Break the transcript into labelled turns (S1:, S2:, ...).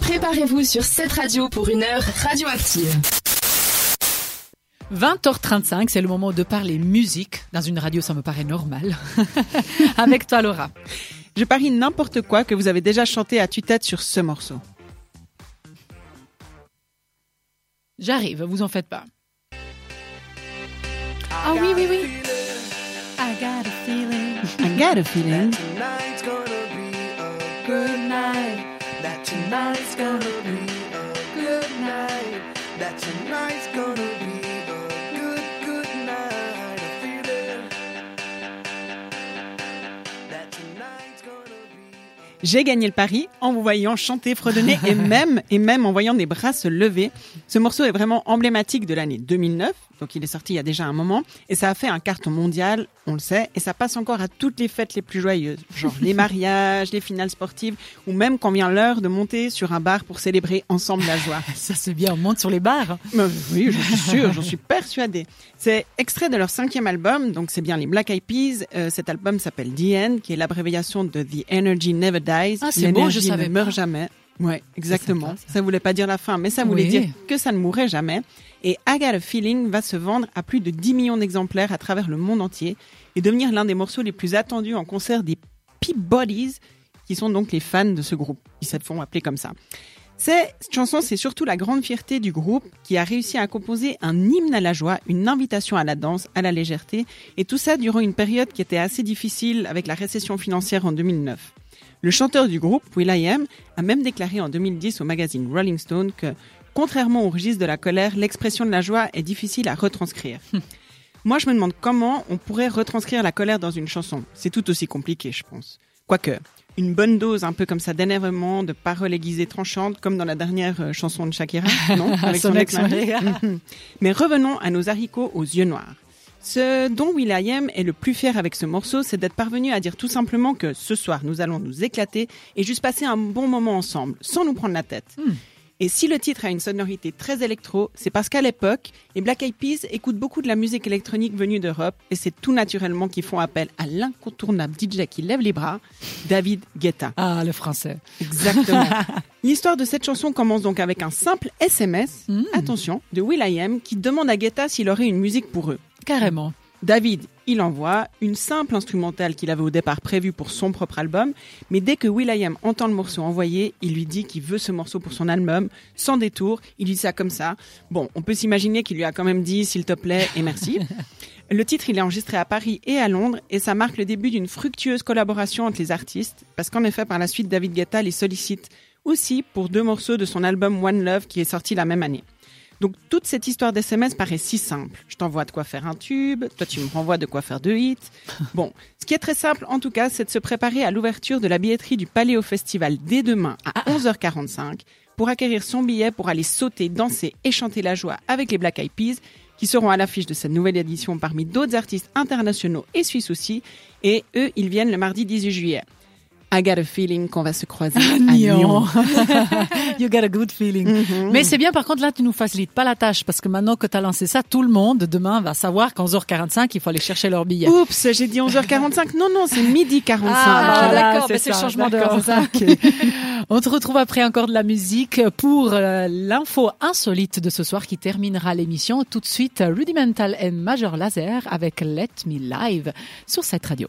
S1: Préparez-vous sur cette radio pour une heure radioactive.
S2: 20h35, c'est le moment de parler musique. Dans une radio, ça me paraît normal. Avec toi, Laura.
S3: Je parie n'importe quoi que vous avez déjà chanté à tue-tête sur ce morceau.
S2: J'arrive, vous en faites pas. Ah oui, oui, oui. I got a feeling.
S3: I got a feeling.
S4: Tonight's gonna be a good night. That tonight's gonna be a good, good night. A feeling. That tonight's gonna be.
S3: J'ai gagné le pari en vous voyant chanter, fredonner et même, et même en voyant des bras se lever. Ce morceau est vraiment emblématique de l'année 2009. Donc il est sorti il y a déjà un moment et ça a fait un carton mondial, on le sait, et ça passe encore à toutes les fêtes les plus joyeuses, genre les mariages, les finales sportives, ou même quand vient l'heure de monter sur un bar pour célébrer ensemble la joie.
S2: Ça c'est bien, on monte sur les bars.
S3: Mais oui, je suis sûre, j'en suis persuadée. C'est extrait de leur cinquième album, donc c'est bien les Black Eyed Peas. Euh, cet album s'appelle The End, qui est l'abréviation de The Energy Never Dies.
S2: Ah, c'est beau, je savais
S3: ne meurt jamais. Ouais, exactement.
S2: ça.
S3: voulait pas dire la fin, mais ça voulait
S2: Oui.
S3: dire que ça ne mourrait jamais. Et I Got a Feeling va se vendre à plus de 10 millions d'exemplaires à travers le monde entier et devenir l'un des morceaux les plus attendus en concert des Peabodys, qui sont donc les fans de ce groupe. Ils se font appeler comme ça. Cette chanson, c'est surtout la grande fierté du groupe qui a réussi à composer un hymne à la joie, une invitation à la danse, à la légèreté, et tout ça durant une période qui était assez difficile avec la récession financière en 2009. Le chanteur du groupe, Will.i.am, a même déclaré en 2010 au magazine Rolling Stone que, contrairement au registre de la colère, l'expression de la joie est difficile à retranscrire. Moi, je me demande comment on pourrait retranscrire la colère dans une chanson. C'est tout aussi compliqué, je pense. Quoique, une bonne dose un peu comme ça d'énervement, de paroles aiguisées tranchantes, comme dans la dernière euh, chanson de Shakira, non
S2: Son ex-mari.
S3: Mhm. Mais revenons à nos haricots aux yeux noirs. Ce dont Will.i.am est le plus fier avec ce morceau, c'est d'être parvenu à dire tout simplement que ce soir, nous allons nous éclater et juste passer un bon moment ensemble, sans nous prendre la tête. Et si le titre a une sonorité très électro, c'est parce qu'à l'époque, les Black Eyed Peas écoutent beaucoup de la musique électronique venue d'Europe et c'est tout naturellement qu'ils font appel à l'incontournable DJ qui lève les bras, David Guetta.
S2: Ah, le français.
S3: Exactement. L'histoire de cette chanson commence donc avec un simple SMS, attention, de Will.i.am qui demande à Guetta s'il aurait une musique pour eux.
S2: Carrément.
S3: David, il envoie une simple instrumentale qu'il avait au départ prévue pour son propre album, mais dès que Will.i.am entend le morceau envoyé, il lui dit qu'il veut ce morceau pour son album, sans détour, il dit ça comme ça. Bon, on peut s'imaginer qu'il lui a quand même dit s'il te plaît et merci. Le titre, il est enregistré à Paris et à Londres et ça marque le début d'une fructueuse collaboration entre les artistes parce qu'en effet, par la suite, David Guetta les sollicite aussi pour deux morceaux de son album One Love qui est sorti la même année. Donc toute cette histoire d'SMS paraît si simple. Je t'envoie de quoi faire un tube, toi tu me renvoies de quoi faire deux hits. Bon, ce qui est très simple en tout cas, c'est de se préparer à l'ouverture de la billetterie du Paléo Festival dès demain à 11h45 pour acquérir son billet pour aller sauter, danser et chanter la joie avec les Black Eyed Peas qui seront à l'affiche de cette nouvelle édition parmi d'autres artistes internationaux et suisses aussi. Et eux, ils viennent le mardi 18 juillet. I got a feeling qu'on va se croiser à Lyon.
S2: you got a good feeling. Mais c'est bien, par contre, là, tu nous facilites pas la tâche parce que maintenant que tu as lancé ça, tout le monde demain va savoir qu'en 11h45, il faut aller chercher leur billet.
S3: Oups, j'ai dit 11h45. Non, non, c'est midi 45.
S2: Ah, d'accord, c'est le changement d'heure,
S3: d'accord.
S2: c'est ça. Ok. On te retrouve après encore de la musique pour euh, l'info insolite de ce soir qui terminera l'émission. Tout de suite, Rudimental and Major Laser avec Let Me Live sur cette radio.